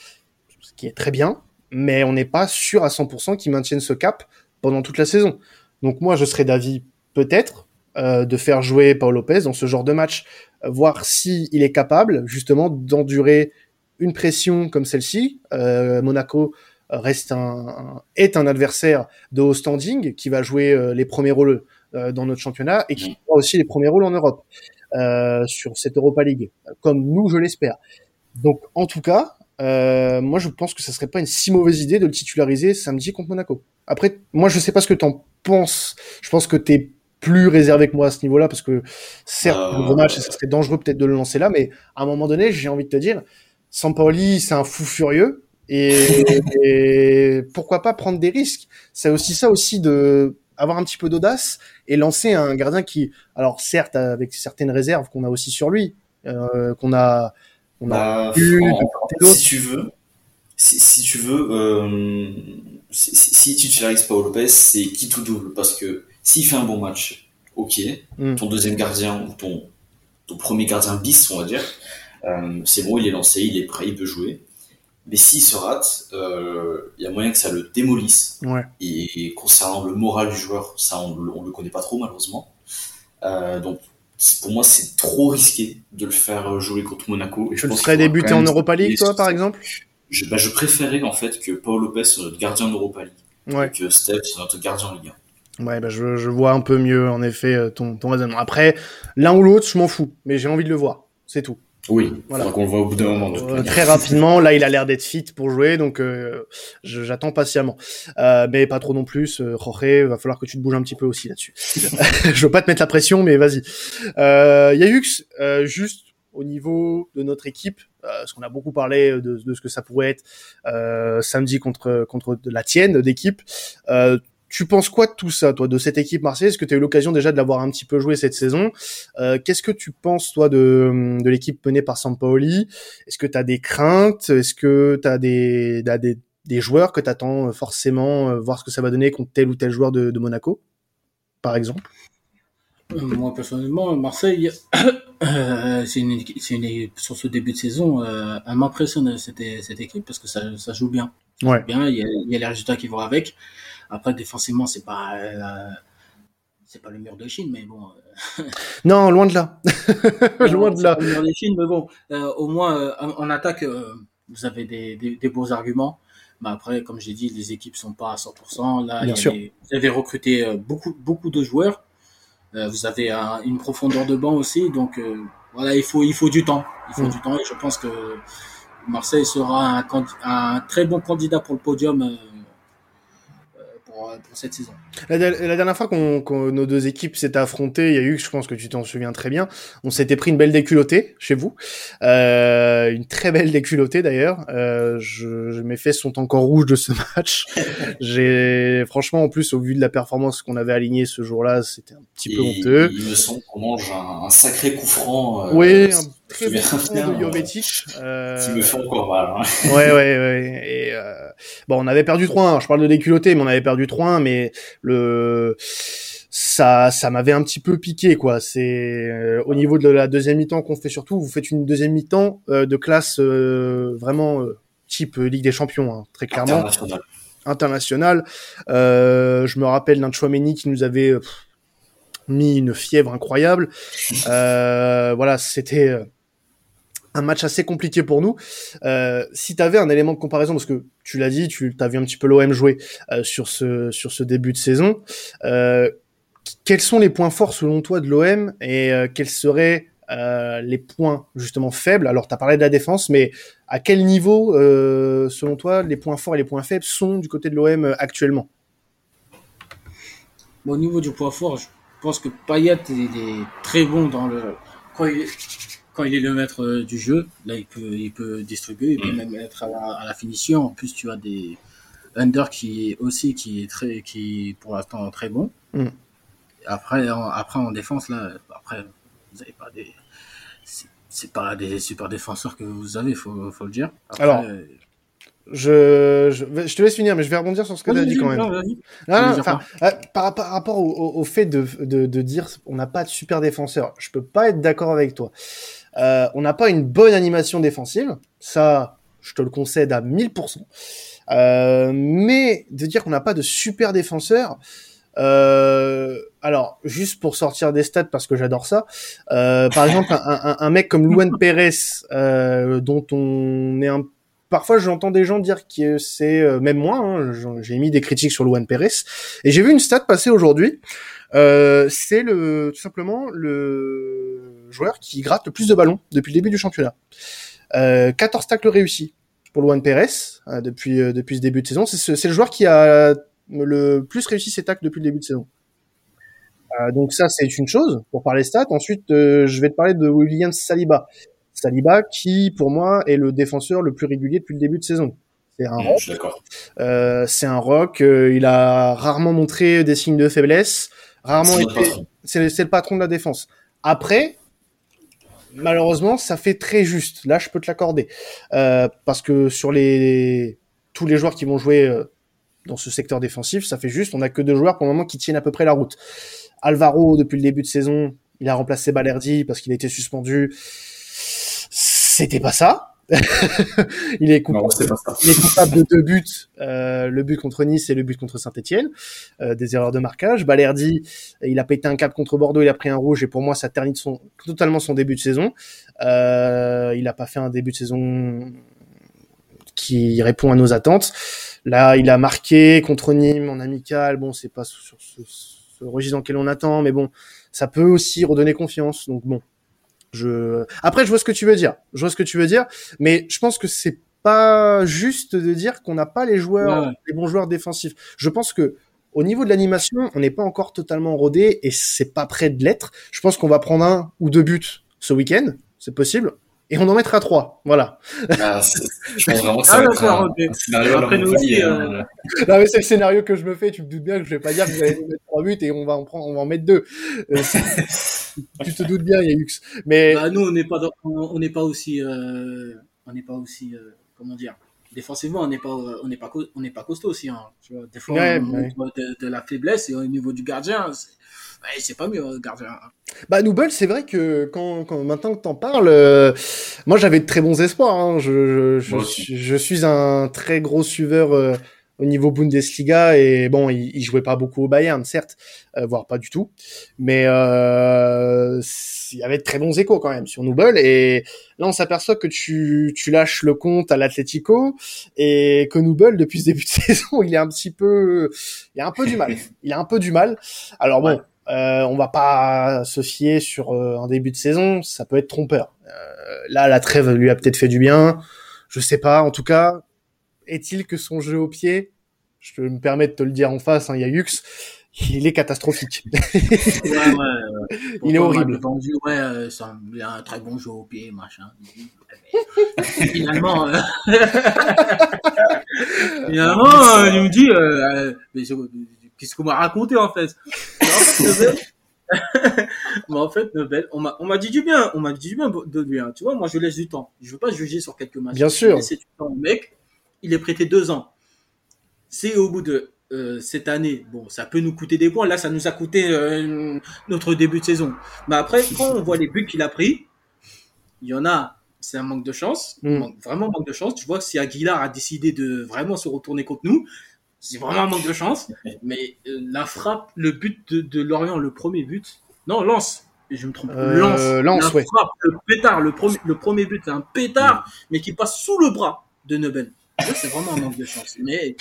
ce qui est très bien, mais on n'est pas sûr à 100% qu'il maintienne ce cap pendant toute la saison. Donc moi, je serais d'avis peut-être euh, de faire jouer Paul Lopez dans ce genre de match, euh, voir si il est capable justement d'endurer une pression comme celle-ci. Euh, Monaco reste un, est un adversaire de haut standing qui va jouer les premiers rôles dans notre championnat et qui aura aussi les premiers rôles en Europe sur cette Europa League, comme nous je l'espère. Donc en tout cas, moi je pense que ça serait pas une si mauvaise idée de le titulariser samedi contre Monaco. Après, moi je sais pas ce que t'en penses. Je pense que t'es plus réservé que moi à ce niveau-là parce que certes Euh, le gros match ça serait dangereux peut-être de le lancer là, mais à un moment donné j'ai envie de te dire, Sampaoli c'est un fou furieux et, et pourquoi pas prendre des risques. C'est aussi ça aussi de avoir un petit peu d'audace et lancer un gardien qui, alors certes avec certaines réserves qu'on a aussi sur lui, euh, qu'on a, on a Bah, eu en- d'autre. si tu veux, si, si tu veux, euh, si, si, si tu utilises Paul Lopez, c'est qui tout double parce que s'il fait un bon match, ok, Mm. ton deuxième gardien ou ton, ton premier gardien bis, on va dire, euh, c'est bon, il est lancé, il est prêt, il peut jouer. Mais s'il se rate, euh, il y a moyen que ça le démolisse. Ouais. Et concernant le moral du joueur, ça on, le- on le connaît pas trop malheureusement. Euh, donc pour moi c'est trop risqué de le faire jouer contre Monaco. Et je Tu le pense serais débuté en Europa League, toi, par exemple? Je, bah, je préférais en fait que Paul Lopez soit notre gardien d'Europa League Ouais. et que Steph soit notre gardien en Ligue 1. Ouais, bah je, je vois un peu mieux, en effet, euh, ton, ton raisonnement. Après, l'un ou l'autre, je m'en fous, mais j'ai envie de le voir. c'est tout. Oui, voilà. qu'on le voit au bout d'un moment. Euh, très rapidement, là, il a l'air d'être fit pour jouer, donc euh, j'attends patiemment. Euh, mais pas trop non plus. Euh, Jorge, va falloir que tu te bouges un petit peu aussi là-dessus. je veux pas te mettre la pression, mais vas-y. Euh, Yayux, euh, juste au niveau de notre équipe, parce qu'on a beaucoup parlé de, de, ce que ça pourrait être samedi contre contre la tienne d'équipe. Tu penses quoi de tout ça, toi, de cette équipe marseillaise? Est-ce que tu as eu l'occasion déjà de l'avoir un petit peu joué cette saison? Euh, Qu'est-ce que tu penses, toi, de, de l'équipe menée par Sampaoli? Est-ce que tu as des craintes? Est-ce que tu as des, des, des, joueurs que tu attends forcément euh, voir ce que ça va donner contre tel ou tel joueur de, de Monaco, par exemple? Euh, moi personnellement, Marseille, c'est une, une, sur ce début de saison, euh, elle m'impressionne cette, cette équipe parce que ça, ça joue bien. Ouais. Bien, il y, a, il y a les résultats qui vont avec. Après, défensivement, c'est pas, euh, c'est pas le mur de Chine, mais bon. Euh, non, loin de là. loin de là. le mur de Chine, mais bon, euh, au moins euh, en attaque, vous avez des, des, des, beaux arguments. Mais après, comme j'ai dit, les équipes sont pas à 100%. Là, Bien sûr. vous avez recruté beaucoup, beaucoup de joueurs. vous avez un, une profondeur de banc aussi, donc voilà, il faut, il faut du temps. Il faut Mm. du temps, et je pense que Marseille sera un très bon candidat pour le podium. Euh, pour, pour cette saison. La, la dernière fois qu'on qu'on- nos deux équipes s'étaient affrontées, il y a eu, je pense que tu t'en souviens très bien, on s'était pris une belle déculottée chez vous, euh, une très belle déculottée d'ailleurs. Euh, je, je- mes fesses sont encore rouges de ce match. J'ai franchement, en plus, au vu de la performance qu'on avait alignée ce jour-là, c'était un petit peu honteux. Il me semble qu'on mange un, un sacré coup franc. euh, Oui, un très bon de Jovetic. Euh, Qui me fait encore mal. hein. ouais, ouais, ouais. Et euh, bon, on avait perdu 3-1. Je parle de déculotté, mais on avait perdu 3-1. Mais le ça, ça m'avait un petit peu piqué, quoi. C'est euh, au niveau de la deuxième mi-temps qu'on fait surtout. Vous faites une deuxième mi-temps euh, de classe euh, vraiment euh, type euh, Ligue des Champions, hein, très clairement International. international. Euh, je me rappelle d'un Chouameni qui nous avait euh, mis une fièvre incroyable. Euh, voilà, c'était euh, un match assez compliqué pour nous. Euh, si tu avais un élément de comparaison, parce que tu l'as dit, tu as vu un petit peu l'OM jouer euh, sur ce sur ce début de saison. Euh, quels sont les points forts selon toi de l'OM et quels seraient les points justement faibles? Alors, tu as parlé de la défense, mais à quel niveau, selon toi, les points forts et les points faibles sont du côté de l'OM actuellement? Au niveau du point fort, je pense que Payet est très bon dans le quand il est le maître euh, du jeu. Là, il peut il peut distribuer, il peut Mm. même être à la, à la finition. En plus, tu as des Under qui est aussi qui est très qui est pour l'instant très bon. Mm. Après en, après en défense là, après vous avez pas des c'est- pas des super défenseurs que vous avez, faut faut le dire. Après, Alors, euh, je, je, je te laisse finir, mais je vais rebondir sur ce que tu as dit quand même. non. Non, enfin, euh, par, par rapport au, au, au fait de, de, de dire on n'a pas de super défenseur, je peux pas être d'accord avec toi. Euh, on n'a pas une bonne animation défensive, ça, je te le concède à 1000%. Euh, mais de dire qu'on n'a pas de super défenseur, euh, alors juste pour sortir des stats parce que j'adore ça, euh, par exemple un, un, un mec comme Luan Pérez, euh, dont on est un Parfois, j'entends des gens dire que c'est euh, même moi. Hein, j'ai mis des critiques sur Luan Pérez et j'ai vu une stat passer aujourd'hui. C'est le tout simplement le joueur qui gratte le plus de ballons depuis le début du championnat. Euh, 14 tacles réussis pour Luan Pérez euh, depuis euh, depuis ce début de saison. C'est ce- c'est le joueur qui a le plus réussi ses tacles depuis le début de saison. Euh, donc ça, c'est une chose pour parler stats. Ensuite, euh, je vais te parler de William Saliba. Saliba, qui pour moi est le défenseur le plus régulier depuis le début de saison. C'est un Mm, euh, c'est un rock. euh, il a rarement montré des signes de faiblesse. Rarement été. c'est le patron de la défense. Après, malheureusement, ça fait très juste. Là, je peux te l'accorder Euh, parce que sur les tous les joueurs qui vont jouer euh, dans ce secteur défensif, ça fait juste. On a que deux joueurs pour le moment qui tiennent à peu près la route. Alvaro, depuis le début de saison, il a remplacé Balerdi parce qu'il a été suspendu. C'était pas ça. il est coupable Non, c'est pas ça. il est coupable de deux buts, euh, le but contre Nice et le but contre Saint-Etienne, euh, des erreurs de marquage. Balerdi, il a pété un cap contre Bordeaux, il a pris un rouge et pour moi ça ternit son, totalement son début de saison. Euh, il a pas fait un début de saison qui répond à nos attentes. Là, il a marqué contre Nîmes en amical. Bon, c'est pas sur ce, ce registre dans lequel on attend, mais bon, ça peut aussi redonner confiance. Donc bon, Je après je vois ce que tu veux dire. Je vois ce que tu veux dire, mais je pense que c'est pas juste de dire qu'on n'a pas les joueurs, les bons joueurs défensifs. Je pense que au niveau de l'animation, on n'est pas encore totalement rodé et c'est pas prêt de l'être. Je pense qu'on va prendre un ou deux buts ce week-end, c'est possible. Et on en mettra trois, voilà. Ah, je pense vraiment que ça ah, va être un, scénario Après, nous aussi, euh... non, mais c'est le scénario que je me fais. Tu me doutes bien que je vais pas dire que vous allez mettre trois buts et on va en prendre, on va en mettre deux. Euh, tu te doutes bien, Yayux. Mais bah, nous, on n'est pas, on n'est pas aussi, euh, on n'est pas aussi, euh, comment dire, défensivement, on n'est pas, on n'est pas, on n'est pas costaud aussi. Hein. Tu vois, des fois, ouais, on, ouais. de, de, la faiblesse et au niveau du gardien, c'est pas mieux, gardien. Hein. Bah, Noubel, c'est vrai que quand, quand maintenant que t'en parles, euh, moi j'avais de très bons espoirs. Hein. Je, je, je, je, suis un très gros suiveur euh, au niveau Bundesliga et bon, il, il, jouait pas beaucoup au Bayern, certes, euh, voire pas du tout, mais euh, il y avait de très bons échos quand même sur Noubel et là on s'aperçoit que tu, tu lâches le compte à l'Atlético et que Noubel depuis ce début de saison il est un petit peu il a un peu du mal. Il a un peu du mal. Alors bon euh, on va pas se fier sur euh, un début de saison, ça peut être trompeur. Euh, là, la trêve lui a peut-être fait du bien, je sais pas. En tout cas, est-il que son jeu au pied, je me permets de te le dire en face, hein, il y a Yux, il est catastrophique. ouais, ouais, il est horrible. Vendu, ouais, euh, il a un très bon jeu au pied, machin. finalement, euh... finalement, euh, il me dit, euh, mais qu'est-ce qu'on m'a raconté en fait? Mais en fait, Nobel, mais en fait, Nobel, on m'a, on m'a dit du bien, on m'a dit du bien de lui. Hein. Tu vois, moi, je laisse du temps. Je veux pas juger sur quelques matchs. Bien sûr. du temps mec. Il est prêté deux ans. C'est au bout de euh, cette année, bon, ça peut nous coûter des points. Là, ça nous a coûté euh, notre début de saison. Mais après, quand on voit les buts qu'il a pris, il y en a, c'est un manque de chance, mm. manque, vraiment manque de chance. Tu vois que si Aguilar a décidé de vraiment se retourner contre nous, c'est vraiment un manque de chance. Mais euh, la frappe, le but de, de, Lorient, le premier but, non, lance. Je me trompe. Lance. Lance, ouais. Frappe, le pétard, le premier, le premier but, c'est un pétard, mm. mais qui passe sous le bras de Nebel. C'est vraiment un manque de chance. Mais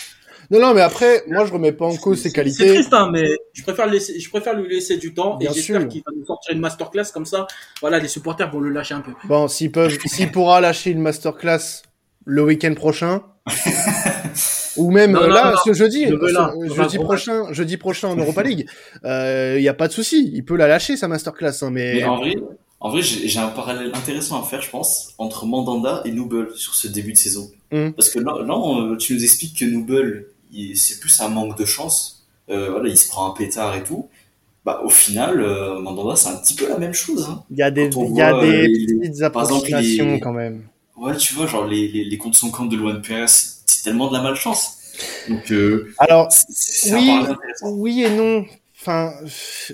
non, non, mais après, moi, je remets pas en cause ses qualités. C'est triste, hein, mais je préfère, laisser, je préfère lui laisser du temps Bien et j'espère qu'il va nous sortir une masterclass comme ça. Voilà, les supporters vont le lâcher un peu. Bon, s'ils peuvent, s'il pourra lâcher une masterclass le week-end prochain. ou même non, là, non, ce jeudi, ce, jeudi prochain, jeudi prochain en Europa League, il euh, y a pas de souci, il peut la lâcher sa masterclass, hein, mais... mais en vrai, en vrai, j'ai un parallèle intéressant à faire, je pense, entre Mandanda et Noubel sur ce début de saison. Mm. Parce que là, là, tu nous expliques que Noubel, c'est plus un manque de chance. Euh, voilà, il se prend un pétard et tout. Bah, au final, euh, Mandanda, c'est un petit peu la même chose. Hein. Il y a des, il y a des petites approximations quand même. Ouais, tu vois, genre les, les, les comptes son camp de Luan Perez, c'est tellement de la malchance. Donc, euh, alors, oui, oui et non. Enfin,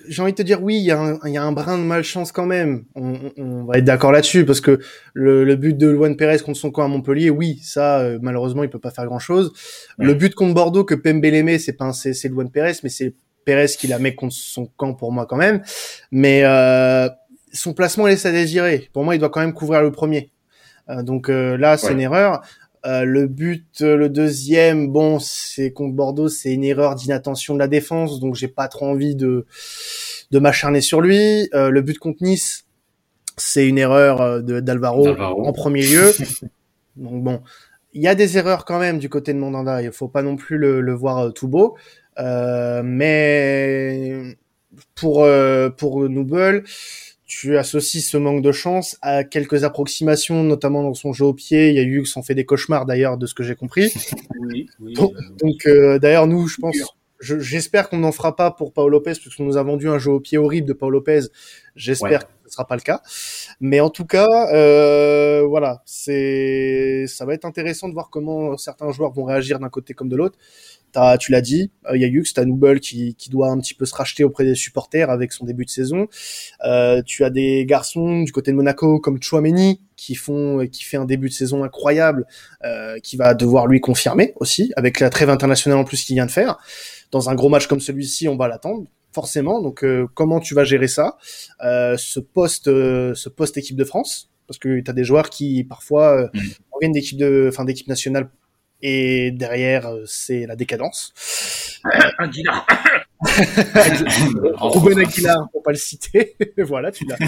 j'ai envie de te dire oui, il y, a un, il y a un brin de malchance quand même. On, on va être d'accord là-dessus parce que le, le, but de Luan Perez contre son camp à Montpellier, oui, ça euh, malheureusement il peut pas faire grand-chose. Ouais. Le but contre Bordeaux que Pembele c'est pas c'est c'est Luan Perez, mais c'est Perez qui la met contre son camp pour moi quand même. Mais euh, son placement laisse à désirer. Pour moi, il doit quand même couvrir le premier. Euh, donc euh, là, c'est ouais. une erreur. Euh, le but, euh, le deuxième, bon, c'est contre Bordeaux, c'est une erreur d'inattention de la défense, donc j'ai pas trop envie de de m'acharner sur lui. Euh, le but contre Nice, c'est une erreur euh, de d'Alvaro en premier lieu. donc bon, il y a des erreurs quand même du côté de Mandanda. Il faut pas non plus le, le voir tout beau, mais pour pour Noubel tu associes ce manque de chance à quelques approximations, notamment dans son jeu au pied. Il y a eu qui s'en fait des cauchemars d'ailleurs, de ce que j'ai compris. Oui, oui, donc, euh, donc euh, d'ailleurs, nous, je pense, j'espère qu'on n'en fera pas pour Paolo Lopez, qu'on nous a vendu un jeu au pied horrible de Paolo Lopez. J'espère ouais. Sera pas le cas. Mais en tout cas, euh, voilà, c'est, ça va être intéressant de voir comment certains joueurs vont réagir d'un côté comme de l'autre as, tu l'as dit, il y a Hughes, t'as Noubel qui, qui doit un petit peu se racheter auprès des supporters avec son début de saison. Euh, tu as des garçons du côté de Monaco comme Chouameni qui font, qui fait un début de saison incroyable, euh, qui va devoir lui confirmer aussi avec la trêve internationale en plus qu'il vient de faire. Dans un gros match comme celui-ci, on va l'attendre forcément. Donc euh, comment tu vas gérer ça euh, Ce poste, euh, ce poste équipe de France, parce que tu as des joueurs qui parfois mmh. viennent d'équipe de, enfin d'équipe nationale et derrière c'est la décadence. Aguilar. Ruben Aguilar, pour pas le citer. voilà, tu l'as.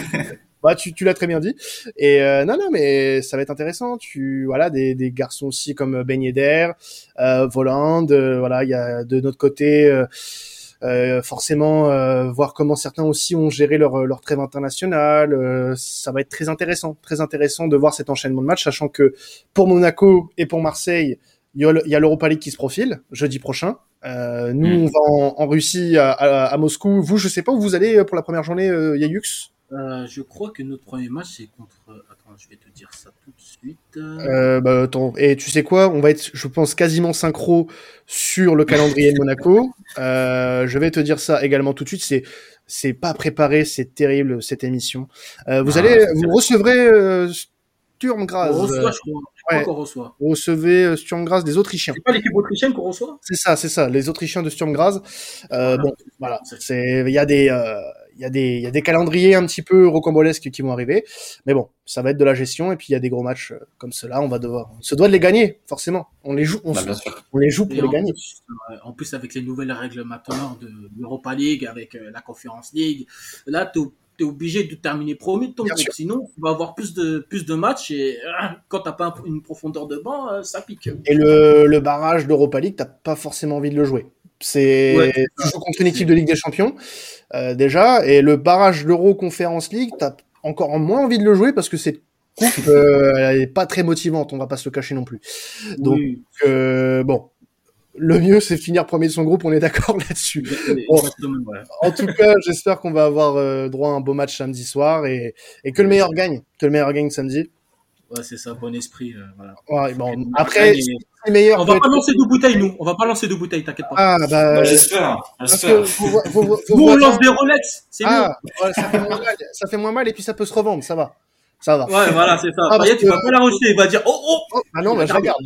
Bah, tu, tu l'as très bien dit. Et euh, non, non, mais ça va être intéressant. Tu voilà des, des garçons aussi comme Ben Yedder, euh, Voland. euh, voilà, il y a de notre côté. Euh, forcément euh, voir comment certains aussi ont géré leur, leur trêve internationale. Euh, ça va être très intéressant, très intéressant de voir cet enchaînement de matchs, sachant que pour Monaco et pour Marseille, il y a l'Europa League qui se profile jeudi prochain. Euh, nous, Mm. on va en, en Russie, à, à, à Moscou. Vous, je sais pas où vous allez euh, pour la première journée, euh, Yayux? Euh, je crois que notre premier match, c'est contre. Attends, je vais te dire ça tout euh, bah, attends. Et tu sais quoi? On va être, je pense, quasiment synchro sur le calendrier de Monaco. Euh, je vais te dire ça également tout de suite. C'est c'est pas préparé, c'est terrible cette émission. Euh, vous Ah, allez, vous recevrez Sturm Graz. on reçoit, je crois. Je crois ouais. qu'on reçoit. Vous recevez Sturm Graz des Autrichiens. C'est pas l'équipe autrichienne qu'on reçoit? C'est ça, c'est ça, les Autrichiens de Sturm Graz. Euh, bon, voilà, il y a des, euh, y a des, il y a des calendriers un petit peu rocambolesques qui vont arriver, mais bon, ça va être de la gestion et puis il y a des gros matchs euh, comme cela, on va devoir, on se doit de les gagner, forcément. On les joue, on, Bah, se- on les joue pour Et les en, gagner. plus, euh, en plus, avec les nouvelles règles maintenant de l'Europa League, avec euh, la Conference League, là, tu es obligé de terminer premier de ton groupe. Sinon, tu vas avoir plus de, plus de matchs et euh, quand tu pas un- une profondeur de banc, euh, ça pique. Et le, le barrage d'Europa League, t'as pas forcément envie de le jouer. C'est Ouais. tu joues contre une équipe de Ligue des Champions euh, déjà, et le barrage d'Euro Conference League, t'as encore moins envie de le jouer parce que cette coupe euh, elle est pas très motivante, on va pas se le cacher non plus. Donc Oui, euh, bon, le mieux c'est de finir premier de son groupe, on est d'accord là-dessus. Bon. exactement, ouais. En tout cas, j'espère qu'on va avoir euh, droit à un beau match samedi soir et, et que le meilleur gagne, que le meilleur gagne samedi. Ouais, c'est ça, bon esprit. euh, voilà. Ouais, bon, après, le meilleur on va pas lancer de bouteilles, nous. On va pas lancer de bouteilles, t'inquiète pas. Ah bah, Bah, j'espère, nous, on lance des Rolex, c'est Ah, ouais, ça fait moins mal, ça fait moins mal et puis ça peut se revendre, ça va. Ça va. Ouais, voilà, c'est ça. Ah, Voyez, parce tu vas pas la rejeter, il va dire oh oh. Oh, ah non, bah, je regarde.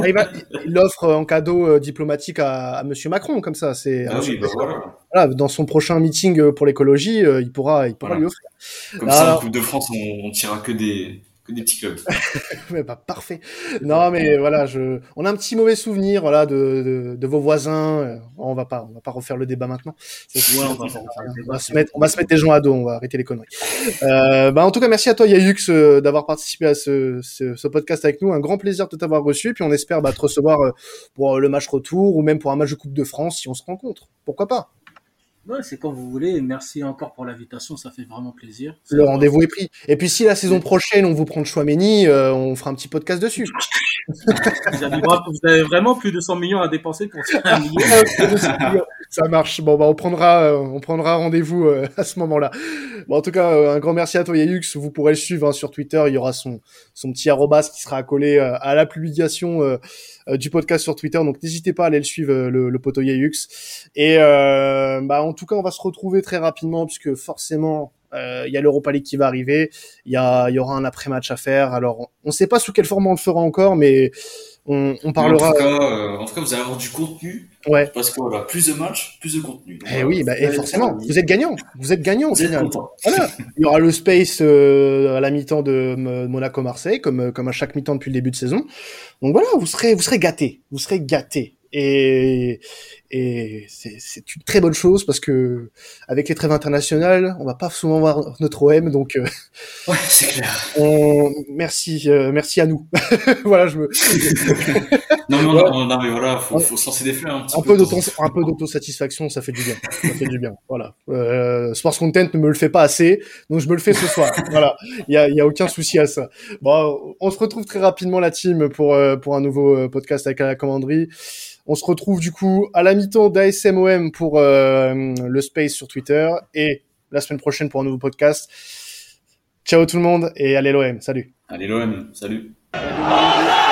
Ah, il va- il l'offre en cadeau euh, diplomatique à, à Monsieur Macron, comme ça. C'est Ah oui, bah voilà. voilà, dans son prochain meeting euh, pour l'écologie, euh, il pourra, il pourra Voilà. lui offrir. Comme ça, en Coupe de France, on, on tirera que des, que des petits clubs. Ouais, bah, parfait. Non, mais voilà, je, on a un petit mauvais souvenir, voilà, de, de, de vos voisins. Euh, On va pas, on va pas refaire le débat maintenant. Ouais, on va on se mettre, on va se mettre des gens à dos, on va arrêter les conneries. Euh, bah, en tout cas, merci à toi, Yayux, euh, d'avoir participé à ce, ce, ce podcast avec nous. Un grand plaisir de t'avoir reçu. Puis on espère bah, te recevoir euh, pour le match retour ou même pour un match de Coupe de France si on se rencontre. Pourquoi pas? Ouais, c'est quand vous voulez. Merci encore pour l'invitation, ça fait vraiment plaisir. Le rendez-vous est pris. Et puis si la saison prochaine on vous prend de Chouameni, euh, on fera un petit podcast dessus. Vous avez, vra- vous avez vraiment plus de 100 millions à dépenser pour un million. Ça marche. Bon, bah, on prendra, euh, on prendra rendez-vous euh, à ce moment-là. Bon, en tout cas, euh, un grand merci à toi, Yayux. Vous pourrez le suivre hein, sur Twitter. Il y aura son, son petit arrobas qui sera accolé euh, à la publication du podcast sur Twitter. Donc, n'hésitez pas à aller le suivre, euh, le, le poteau Yayux. Et euh, bah, en tout cas, on va se retrouver très rapidement puisque forcément, euh, il y a l'Europa League qui va arriver. Il y, y aura un après-match à faire. Alors, on ne sait pas sous quelle forme on le fera encore, mais on, on parlera. En tout, cas, euh, en tout cas, vous allez avoir du contenu. Ouais. Parce que voilà, plus de matchs, plus de contenu. Donc, Eh voilà. oui, bah, et forcément, vous êtes gagnant. Vous êtes gagnant au final. Voilà. Il y aura le space euh, à la mi-temps de M- Monaco-Marseille, comme euh, comme à chaque mi-temps depuis le début de saison. Donc voilà, vous serez vous serez gâtés, vous serez gâtés. Et et c'est une très bonne chose parce que avec les trêves internationales, on va pas souvent voir notre OM, donc euh, Ouais, c'est clair. on merci euh, merci à nous. voilà, je me Non, mais, on, on- non, mais voilà, faut, faut se lancer des fleurs un petit un peu. un peu d'autosatisfaction, ça fait du bien. Ça fait du bien. Voilà. Euh, Sports Content ne me le fait pas assez, donc je me le fais ce soir. voilà. Il y a, y a aucun souci à ça. Bon, on se retrouve très rapidement la team pour euh, pour un nouveau euh, podcast avec la commanderie. On se retrouve du coup à la mi-temps d'ASMOM pour euh, le space sur Twitter et la semaine prochaine pour un nouveau podcast. Ciao tout le monde et allez l'OM. Salut. Allez, l'OM, salut. Salut.